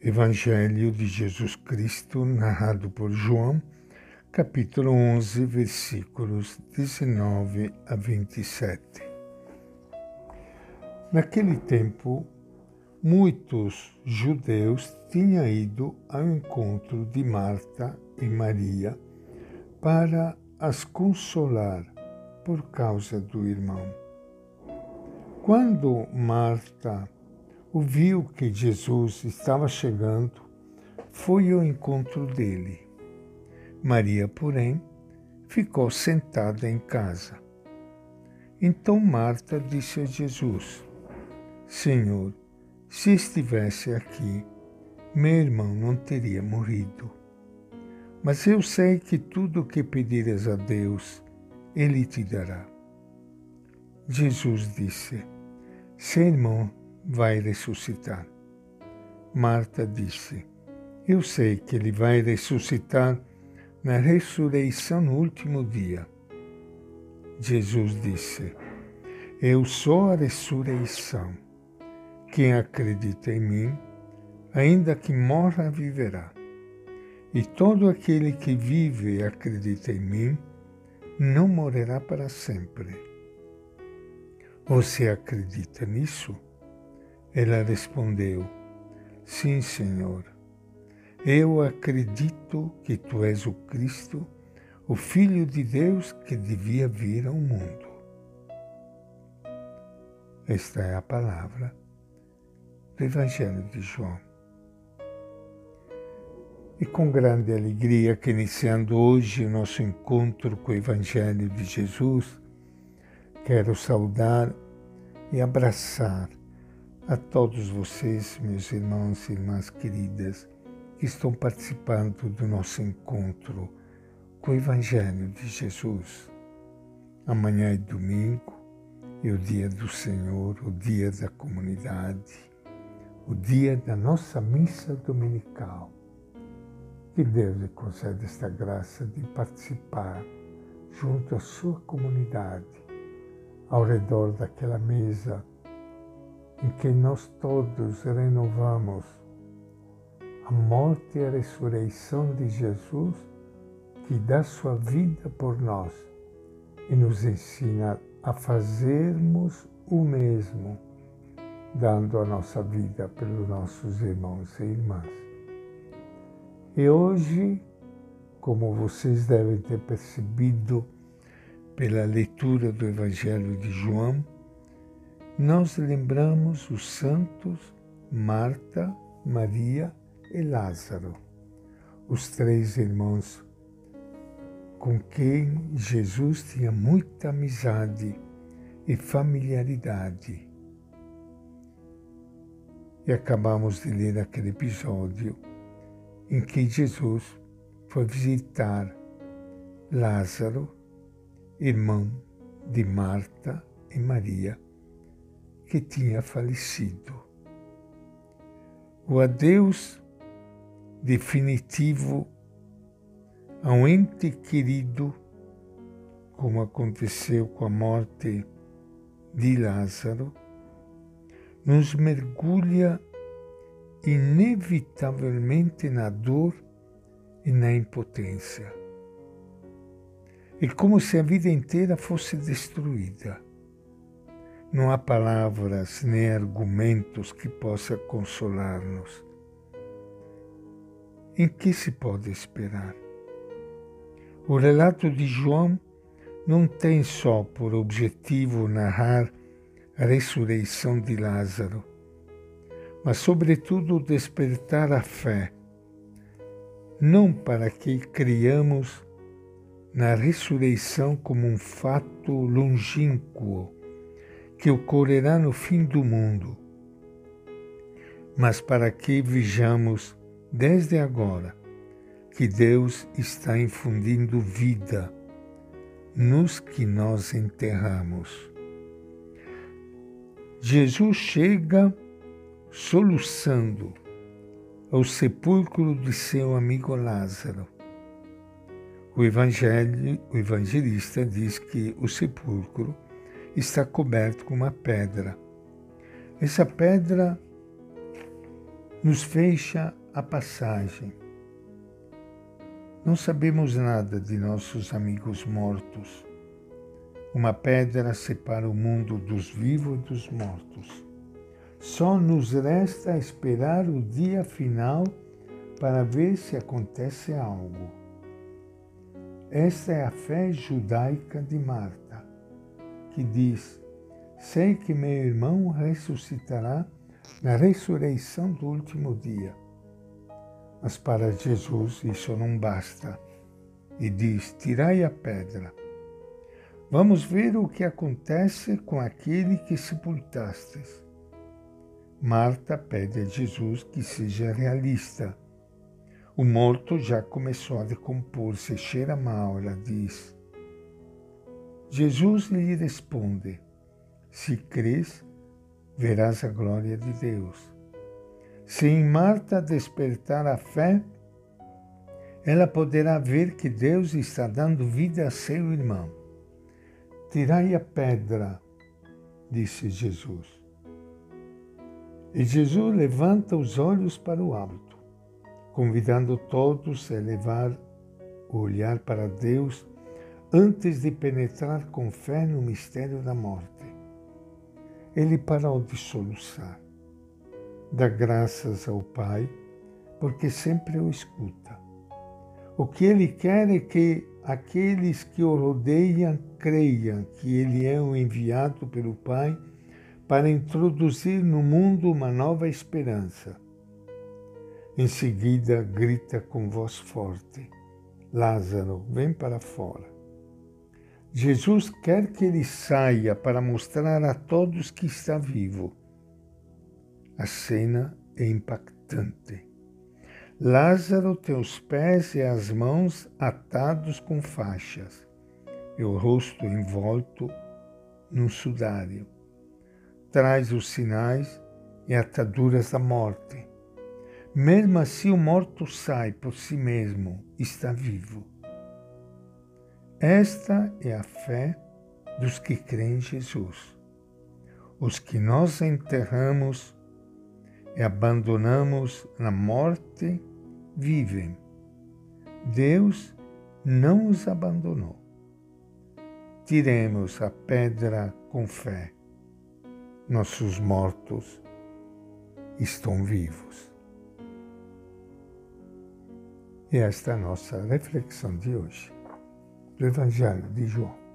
Evangelho de Jesus Cristo, narrado por João, capítulo 11, versículos 19 a 27. Naquele tempo, muitos judeus tinham ido ao encontro de Marta e Maria para as consolar por causa do irmão. Quando Marta ouviu que Jesus estava chegando, foi ao encontro dele. Maria, porém, ficou sentada em casa. Então Marta disse a Jesus: Senhor, se estivesse aqui, meu irmão não teria morrido. Mas eu sei que tudo o que pedires a Deus, Ele te dará. Jesus disse: Seu irmão vai ressuscitar. Marta disse: Eu sei que ele vai ressuscitar na ressurreição no último dia. Jesus disse: Eu sou a ressurreição. Quem acredita em mim, ainda que morra, viverá. E todo aquele que vive e acredita em mim, não morrerá para sempre. Você acredita nisso? Ela respondeu: Sim, Senhor. Eu acredito que tu és o Cristo, o Filho de Deus que devia vir ao mundo. Esta é a palavra do Evangelho de João. E com grande alegria que iniciando hoje o nosso encontro com o Evangelho de Jesus, quero saudar e abraçar a todos vocês, meus irmãos e irmãs queridas, que estão participando do nosso encontro com o Evangelho de Jesus. Amanhã é domingo, é o dia do Senhor, o dia da comunidade, o dia da nossa missa dominical. Que Deus lhe conceda esta graça de participar junto à sua comunidade, ao redor daquela mesa em que nós todos renovamos a morte e a ressurreição de Jesus, que dá sua vida por nós e nos ensina a fazermos o mesmo, dando a nossa vida pelos nossos irmãos e irmãs. E hoje, como vocês devem ter percebido pela leitura do Evangelho de João, nós lembramos os santos Marta, Maria e Lázaro, os três irmãos com quem Jesus tinha muita amizade e familiaridade. E acabamos de ler aquele episódio em que Jesus foi visitar Lázaro, irmão de Marta e Maria que tinha falecido. O adeus definitivo a um ente querido, como aconteceu com a morte de Lázaro, nos mergulha inevitavelmente na dor e na impotência. É como se a vida inteira fosse destruída. Não há palavras nem argumentos que possa consolar-nos. Em que se pode esperar? O relato de João não tem só por objetivo narrar a ressurreição de Lázaro, mas, sobretudo, despertar a fé, não para que criamos na ressurreição como um fato longínquo, que ocorrerá no fim do mundo, mas para que vejamos desde agora que Deus está infundindo vida nos que nós enterramos. Jesus chega soluçando ao sepulcro de seu amigo Lázaro. O, evangelho, o evangelista diz que o sepulcro está coberto com uma pedra. Essa pedra nos fecha a passagem. Não sabemos nada de nossos amigos mortos. Uma pedra separa o mundo dos vivos e dos mortos. Só nos resta esperar o dia final para ver se acontece algo. Esta é a fé judaica de Marta, que diz: Sei que meu irmão ressuscitará na ressurreição do último dia. Mas para Jesus isso não basta. E diz: Tirai a pedra. Vamos ver o que acontece com aquele que sepultastes. Marta pede a Jesus que seja realista. O morto já começou a decompor-se, cheira mal, ela diz. Jesus lhe responde: Se crês, verás a glória de Deus. Se em Marta despertar a fé, ela poderá ver que Deus está dando vida a seu irmão. Tirai a pedra, disse Jesus. E Jesus levanta os olhos para o alto, convidando todos a elevar o olhar para Deus antes de penetrar com fé no mistério da morte. Ele parou de soluçar dá graças ao Pai, porque sempre o escuta. O que ele quer é que aqueles que o rodeiam creiam que ele é o enviado pelo Pai para introduzir no mundo uma nova esperança. Em seguida, grita com voz forte: Lázaro, vem para fora. Jesus quer que ele saia para mostrar a todos que está vivo a cena é impactante. Lázaro tem os pés e as mãos atados com faixas e o rosto envolto num sudário. Traz os sinais e ataduras da morte. Mesmo assim, o morto sai por si mesmo, está vivo. Esta é a fé dos que creem em Jesus. Os que nós enterramos e abandonamos na morte, vivem. Deus não os abandonou. Tiremos a pedra com fé. Nossos mortos estão vivos. E esta é a nossa reflexão de hoje, do Evangelho de João.